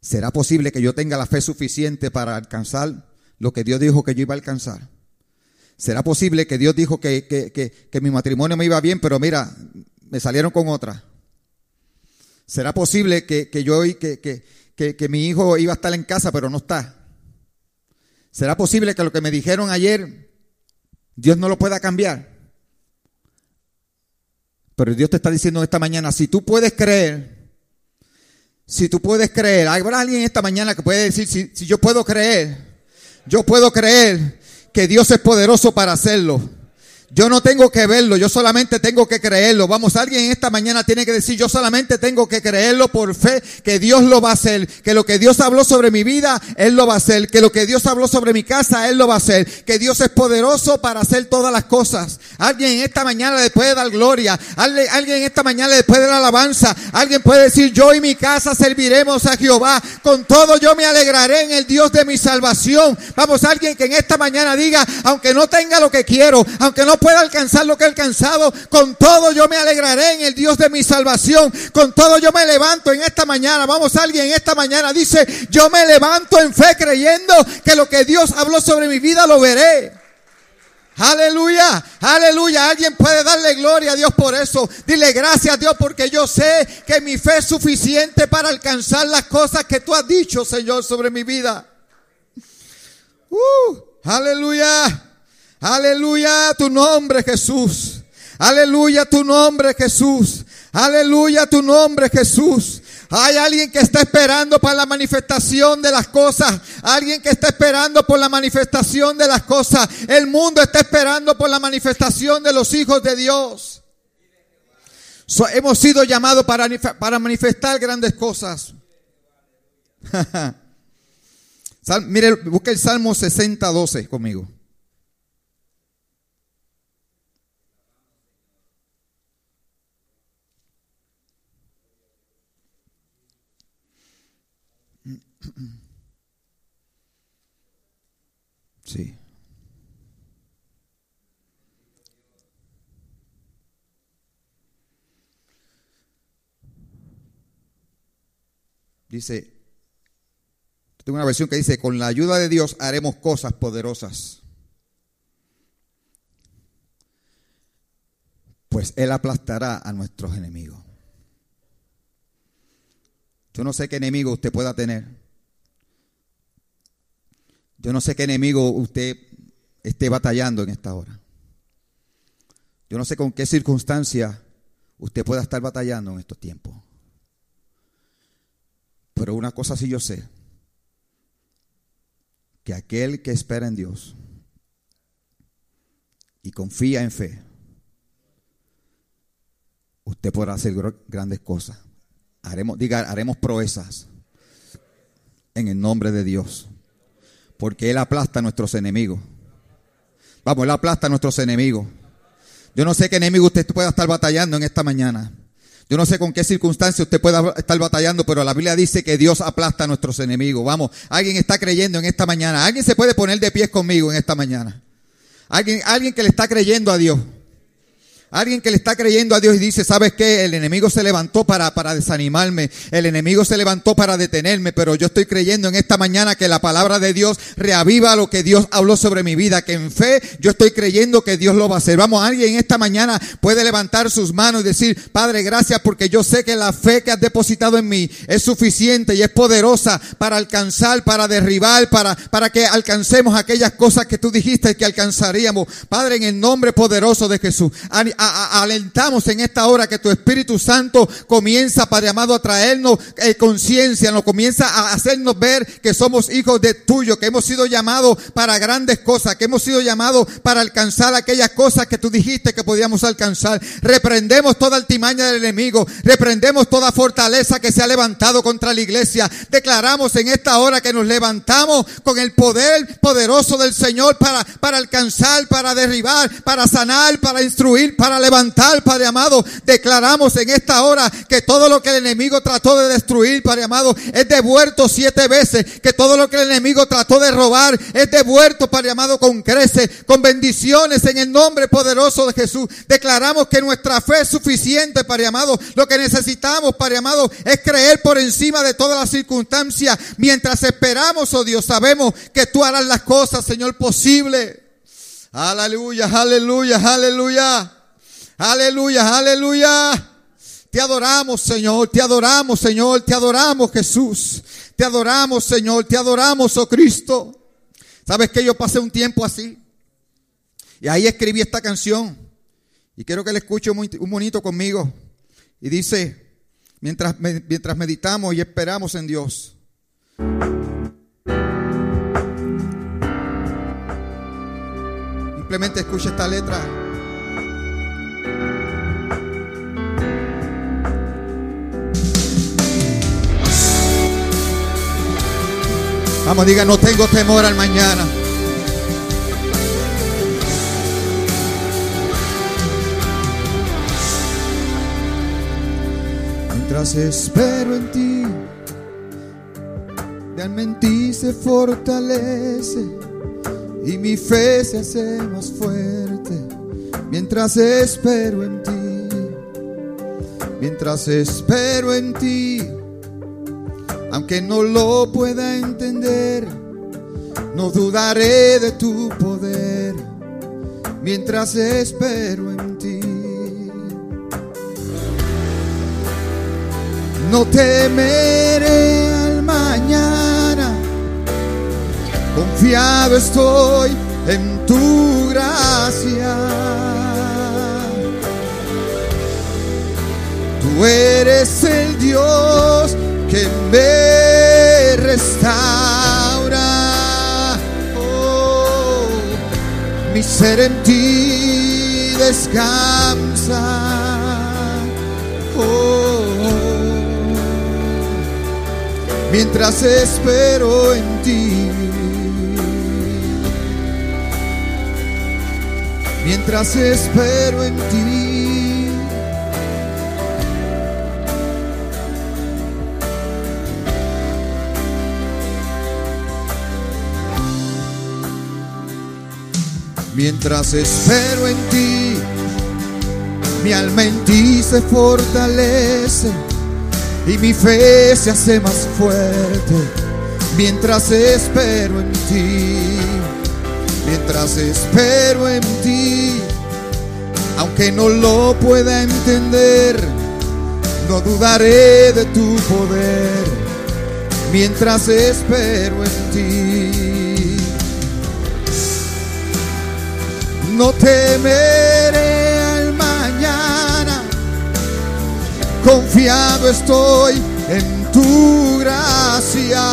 ¿Será posible que yo tenga la fe suficiente para alcanzar lo que Dios dijo que yo iba a alcanzar? ¿Será posible que Dios dijo que, que mi matrimonio me iba bien, pero mira, me salieron con otra? ¿Será posible que, yo que, que, mi hijo iba a estar en casa, pero no está. ¿Será posible que lo que me dijeron ayer, Dios no lo pueda cambiar? Pero Dios te está diciendo esta mañana, si tú puedes creer, si tú puedes creer, habrá alguien esta mañana que puede decir, si, si yo puedo creer, yo puedo creer que Dios es poderoso para hacerlo. Yo no tengo que verlo, yo solamente tengo que creerlo. Vamos, alguien esta mañana tiene que decir, yo solamente tengo que creerlo por fe, que Dios lo va a hacer, que lo que Dios habló sobre mi vida, Él lo va a hacer, que lo que Dios habló sobre mi casa, Él lo va a hacer, que Dios es poderoso para hacer todas las cosas. Alguien esta mañana le puede dar gloria, alguien esta mañana le puede dar alabanza, alguien puede decir, yo y mi casa serviremos a Jehová, con todo yo me alegraré en el Dios de mi salvación. Vamos, alguien que en esta mañana diga, aunque no tenga lo que quiero, aunque no pueda alcanzar lo que he alcanzado, con todo yo me alegraré en el Dios de mi salvación. Con todo yo me levanto en esta mañana. Vamos, alguien esta mañana dice, yo me levanto en fe creyendo que lo que Dios habló sobre mi vida lo veré. Aleluya, aleluya. Alguien puede darle gloria a Dios por eso. Dile gracias a Dios porque yo sé que mi fe es suficiente para alcanzar las cosas que tú has dicho, Señor, sobre mi vida. Uh, aleluya. Aleluya tu nombre Jesús. Aleluya tu nombre Jesús. Aleluya tu nombre Jesús. Hay alguien que está esperando para la manifestación de las cosas. Alguien que está esperando por la manifestación de las cosas. El mundo está esperando por la manifestación de los hijos de Dios. hemos sido llamados para, para manifestar grandes cosas. <laughs> Mire, busque el Salmo 60, 12 conmigo. Sí. Dice, tengo una versión que dice, con la ayuda de Dios haremos cosas poderosas. Pues Él aplastará a nuestros enemigos. Yo no sé qué enemigo usted pueda tener. Yo no sé qué enemigo usted esté batallando en esta hora. Yo no sé con qué circunstancia usted pueda estar batallando en estos tiempos. Pero una cosa sí yo sé, que aquel que espera en Dios y confía en fe, usted podrá hacer grandes cosas. Haremos, diga, haremos proezas en el nombre de Dios porque Él aplasta a nuestros enemigos. Vamos, Él aplasta a nuestros enemigos. Yo no sé qué enemigo usted pueda estar batallando en esta mañana. Yo no sé con qué circunstancia usted pueda estar batallando, pero la Biblia dice que Dios aplasta a nuestros enemigos. Vamos, alguien está creyendo en esta mañana. Alguien se puede poner de pies conmigo en esta mañana. Alguien, alguien que le está creyendo a Dios. Alguien que le está creyendo a Dios y dice, ¿sabes qué? El enemigo se levantó para, para desanimarme, el enemigo se levantó para detenerme, pero yo estoy creyendo en esta mañana que la palabra de Dios reaviva lo que Dios habló sobre mi vida, que en fe yo estoy creyendo que Dios lo va a hacer. Vamos, alguien en esta mañana puede levantar sus manos y decir, Padre, gracias porque yo sé que la fe que has depositado en mí es suficiente y es poderosa para alcanzar, para derribar, para, para que alcancemos aquellas cosas que tú dijiste que alcanzaríamos. Padre, en el nombre poderoso de Jesús alentamos en esta hora que tu Espíritu Santo comienza, Padre amado, a traernos eh, conciencia, nos comienza a hacernos ver que somos hijos de tuyo, que hemos sido llamados para grandes cosas, que hemos sido llamados para alcanzar aquellas cosas que tú dijiste que podíamos alcanzar. Reprendemos toda altimaña del enemigo, reprendemos toda fortaleza que se ha levantado contra la iglesia. Declaramos en esta hora que nos levantamos con el poder poderoso del Señor para, para alcanzar, para derribar, para sanar, para instruir, para para levantar, Padre amado. Declaramos en esta hora que todo lo que el enemigo trató de destruir, Padre amado, es devuelto siete veces. Que todo lo que el enemigo trató de robar es devuelto, Padre amado, con crece, con bendiciones en el nombre poderoso de Jesús. Declaramos que nuestra fe es suficiente, Padre amado. Lo que necesitamos, Padre amado, es creer por encima de todas las circunstancias. Mientras esperamos, oh Dios, sabemos que tú harás las cosas, Señor, posible. Aleluya, aleluya, aleluya. Aleluya, aleluya. Te adoramos, Señor, te adoramos, Señor, te adoramos, Jesús. Te adoramos, Señor, te adoramos, oh Cristo. ¿Sabes que yo pasé un tiempo así? Y ahí escribí esta canción. Y quiero que la escuche un bonito conmigo. Y dice, mientras, mientras meditamos y esperamos en Dios. Simplemente escucha esta letra. Vamos, diga, no tengo temor al mañana. Mientras espero en ti, mi en ti se fortalece y mi fe se hace más fuerte. Mientras espero en ti, mientras espero en ti, aunque no lo pueda entender, no dudaré de tu poder. Mientras espero en ti. No temeré al mañana, confiado estoy en tu gracia. Tú eres el Dios que me restaura. Oh, mi ser en ti descansa. Oh, mientras espero en ti. Mientras espero en ti. Mientras espero en ti, mi alma en ti se fortalece y mi fe se hace más fuerte mientras espero en ti, mientras espero en ti, aunque no lo pueda entender, no dudaré de tu poder, mientras espero en ti. No temeré al mañana confiado estoy en tu gracia.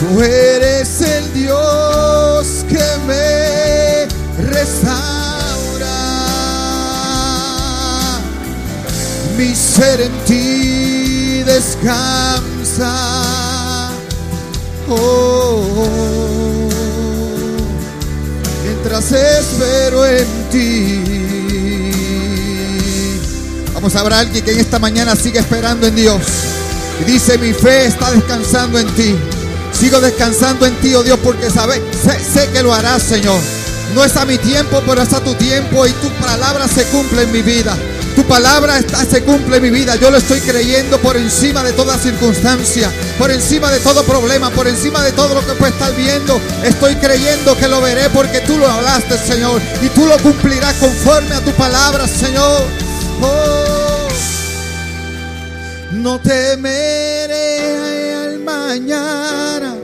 Tú eres el Dios que me restaura. Mi ser en ti descansa. Oh, espero en ti. Vamos a ver a alguien que en esta mañana sigue esperando en Dios. Y dice, mi fe está descansando en ti. Sigo descansando en ti, oh Dios, porque sabe, sé, sé que lo harás, Señor. No es a mi tiempo, pero es a tu tiempo y tu palabra se cumple en mi vida. Palabra está, se cumple mi vida. Yo lo estoy creyendo por encima de toda circunstancia, por encima de todo problema, por encima de todo lo que puede estar viendo. Estoy creyendo que lo veré porque tú lo hablaste, Señor. Y tú lo cumplirás conforme a tu palabra, Señor. Oh, no temeré al mañana.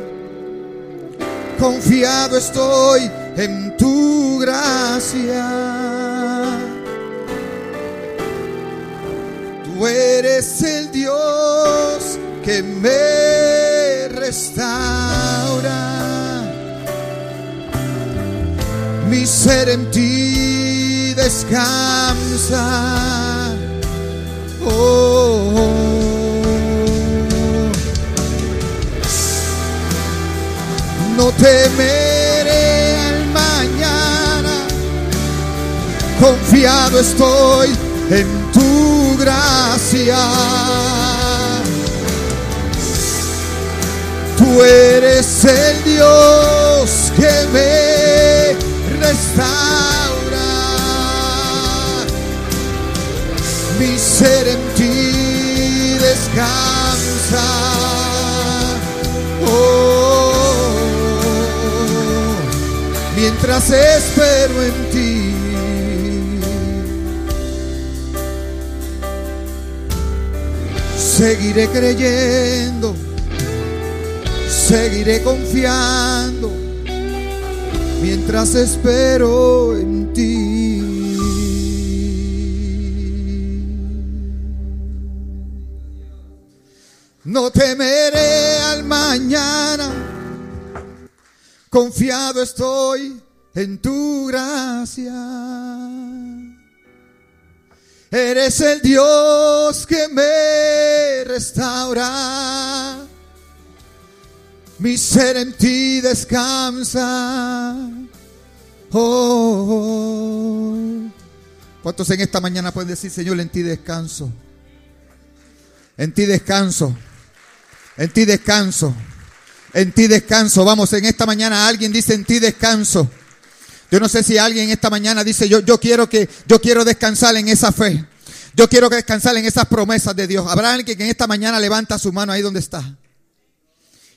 Confiado estoy en tu gracia. Eres el Dios que me restaura. Mi ser en ti descansa. Oh, no temeré al mañana. Confiado estoy en tu gracia. Tú eres el Dios que me restaura. Mi ser en ti descansa. Oh, mientras espero en ti. Seguiré creyendo, seguiré confiando mientras espero en ti. No temeré al mañana, confiado estoy en tu gracia. Eres el Dios que me restaura. Mi ser en ti descansa. Oh. ¿Cuántos en esta mañana pueden decir, Señor, en ti descanso? En ti descanso. En ti descanso. En ti descanso. Vamos, en esta mañana alguien dice en ti descanso. Yo no sé si alguien esta mañana dice, yo, yo quiero que, yo quiero descansar en esa fe. Yo quiero descansar en esas promesas de Dios. Habrá alguien que en esta mañana levanta su mano ahí donde está.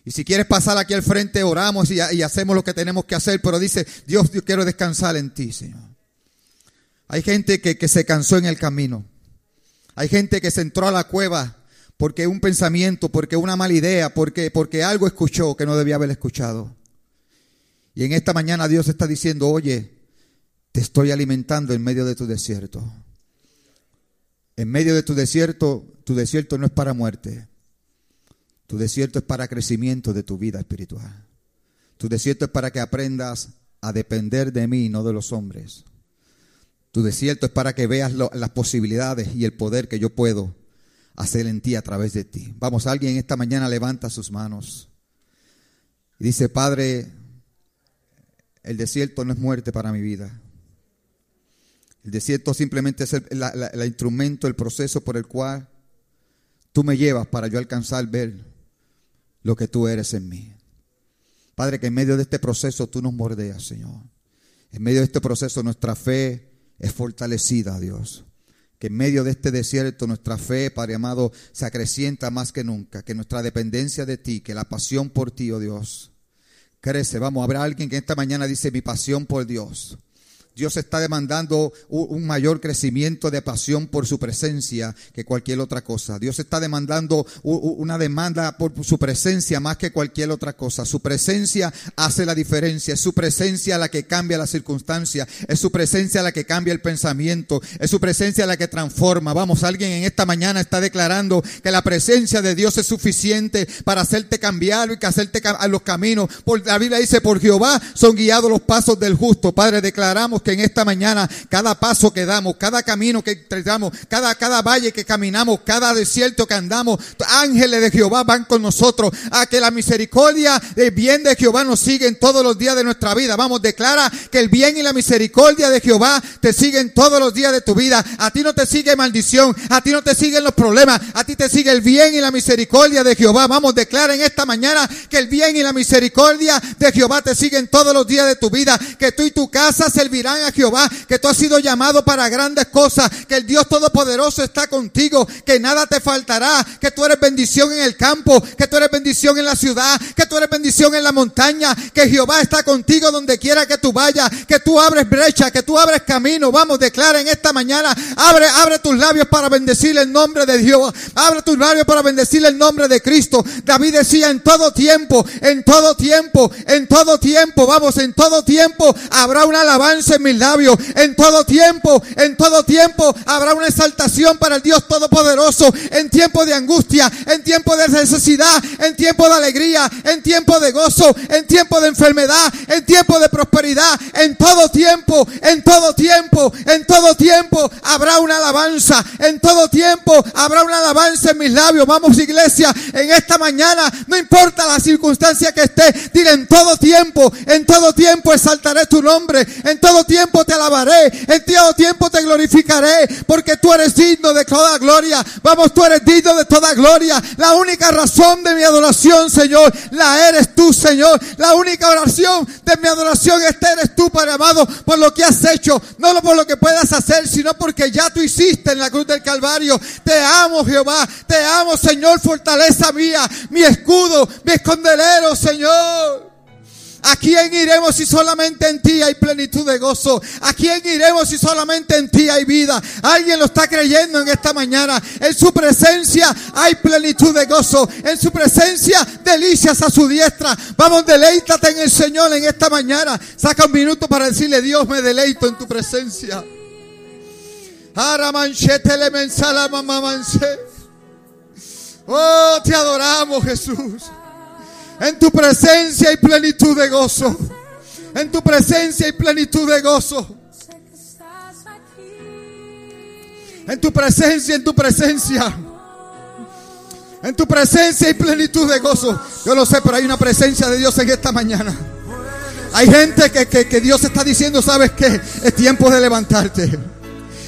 Y si quieres pasar aquí al frente, oramos y, y hacemos lo que tenemos que hacer. Pero dice, Dios, yo quiero descansar en ti, Señor. Hay gente que, que se cansó en el camino. Hay gente que se entró a la cueva porque un pensamiento, porque una mala idea, porque, porque algo escuchó que no debía haber escuchado. Y en esta mañana Dios está diciendo, oye, te estoy alimentando en medio de tu desierto. En medio de tu desierto, tu desierto no es para muerte. Tu desierto es para crecimiento de tu vida espiritual. Tu desierto es para que aprendas a depender de mí, no de los hombres. Tu desierto es para que veas las posibilidades y el poder que yo puedo hacer en ti a través de ti. Vamos, alguien esta mañana levanta sus manos y dice, Padre, el desierto no es muerte para mi vida. El desierto simplemente es el, instrumento, el proceso por el cual tú me llevas para yo alcanzar ver lo que tú eres en mí. Padre, que en medio de este proceso tú nos mordeas, Señor. En medio de este proceso nuestra fe es fortalecida, Dios que en medio de este desierto nuestra fe, Padre amado, se acrecienta más que nunca, que nuestra dependencia de ti, que la pasión por ti, oh Dios, crece. Vamos, habrá alguien que esta mañana dice mi pasión por Dios. Dios está demandando un mayor crecimiento de pasión por su presencia que cualquier otra cosa. Dios está demandando una demanda por su presencia más que cualquier otra cosa. Su presencia hace la diferencia. Es su presencia la que cambia la circunstancia. Es su presencia la que cambia el pensamiento. Es su presencia la que transforma. Vamos, alguien en esta mañana está declarando que la presencia de Dios es suficiente para hacerte cambiar y que hacerte a los caminos. Por, la Biblia dice, por Jehová son guiados los pasos del justo. Padre, declaramos que en esta mañana cada paso que damos, cada camino que damos, cada, cada valle que caminamos, cada desierto que andamos, ángeles de Jehová van con nosotros, a que la misericordia del bien de Jehová nos siguen todos los días de nuestra vida. Vamos, declara que el bien y la misericordia de Jehová te siguen todos los días de tu vida. A ti no te sigue maldición, a ti no te siguen los problemas, a ti te sigue el bien y la misericordia de Jehová. Vamos, declara en esta mañana que el bien y la misericordia de Jehová te siguen todos los días de tu vida, que tú y tu casa servirán a Jehová, que tú has sido llamado para grandes cosas, que el Dios Todopoderoso está contigo, que nada te faltará, que tú eres bendición en el campo, que tú eres bendición en la ciudad, que tú eres bendición en la montaña, que Jehová está contigo donde quiera que tú vayas, que tú abres brecha, que tú abres camino. Vamos, declara en esta mañana, abre, abre tus labios para bendecir el nombre de Dios, abre tus labios para bendecir el nombre de Cristo. David decía en todo tiempo, en todo tiempo, en todo tiempo, vamos, en todo tiempo habrá una alabanza en mi labios. En todo tiempo, en todo tiempo habrá una exaltación para el Dios Todopoderoso. En tiempo de angustia, en tiempo de necesidad, en tiempo de alegría, en tiempo de gozo, en tiempo de enfermedad, en tiempo de prosperidad. En todo tiempo, en todo tiempo, en todo tiempo habrá una alabanza. En todo tiempo habrá una alabanza en mis labios. Vamos iglesia, en esta mañana, no importa la circunstancia que esté, dile en todo tiempo, en todo tiempo exaltaré tu nombre. En todo tiempo tiempo te alabaré, en tiempo te glorificaré, porque tú eres digno de toda gloria. Vamos, tú eres digno de toda gloria. La única razón de mi adoración, Señor, la eres tú, Señor. La única oración de mi adoración, este eres tú, Padre amado, por lo que has hecho, no por lo que puedas hacer, sino porque ya tú hiciste en la cruz del Calvario. Te amo, Jehová, te amo, Señor, fortaleza mía, mi escudo, mi escondelero, Señor. ¿A quién iremos si solamente en ti hay plenitud de gozo? ¿A quién iremos si solamente en ti hay vida? Alguien lo está creyendo en esta mañana. En su presencia hay plenitud de gozo. En su presencia delicias a su diestra. Vamos, deleítate en el Señor en esta mañana. Saca un minuto para decirle, Dios, me deleito en tu presencia. Oh, te adoramos, Jesús. En tu presencia hay plenitud de gozo. En tu presencia hay plenitud de gozo. En tu presencia, en tu presencia. En tu presencia hay plenitud de gozo. Yo lo sé, pero hay una presencia de Dios en esta mañana. Hay gente que, que, Dios está diciendo, ¿sabes qué? Es tiempo de levantarte.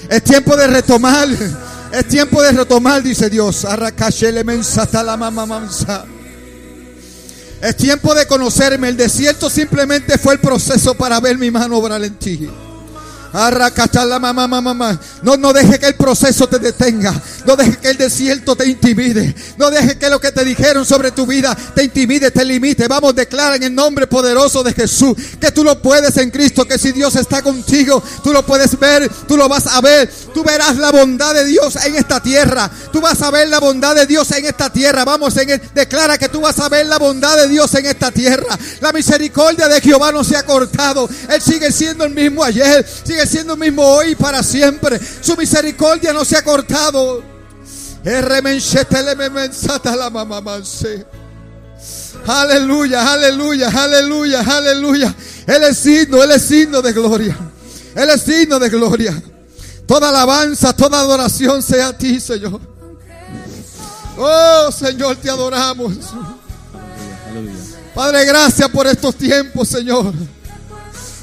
Es tiempo de retomar. Es tiempo de retomar, dice Dios. Es tiempo de conocerme. El desierto simplemente fue el proceso para ver mi mano obrar en ti. No, no deje que el proceso te detenga. No deje que el desierto te intimide. No deje que lo que te dijeron sobre tu vida te intimide, te limite. Vamos, declara en el nombre poderoso de Jesús que tú lo puedes en Cristo. Que si Dios está contigo, tú lo puedes ver, tú lo vas a ver. Tú verás la bondad de Dios en esta tierra. Tú vas a ver la bondad de Dios en esta tierra. Vamos, en declara que tú vas a ver la bondad de Dios en esta tierra. La misericordia de Jehová no se ha cortado. Él sigue siendo el mismo ayer sigue siendo el mismo hoy y para siempre. Su misericordia no se ha cortado. Aleluya, aleluya, aleluya, aleluya. Él es signo, Él es signo de gloria. Él es signo de gloria. Toda alabanza, toda adoración sea a ti, Señor. Oh, Señor, te adoramos. Padre, gracias por estos tiempos, Señor.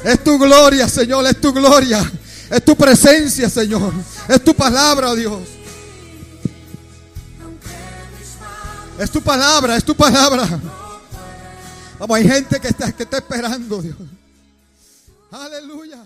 Es tu gloria, Señor, es tu gloria. Es tu presencia, Señor. Es tu palabra, Dios. Es tu palabra, es tu palabra. Vamos, hay gente que está, que está esperando, Dios. Aleluya.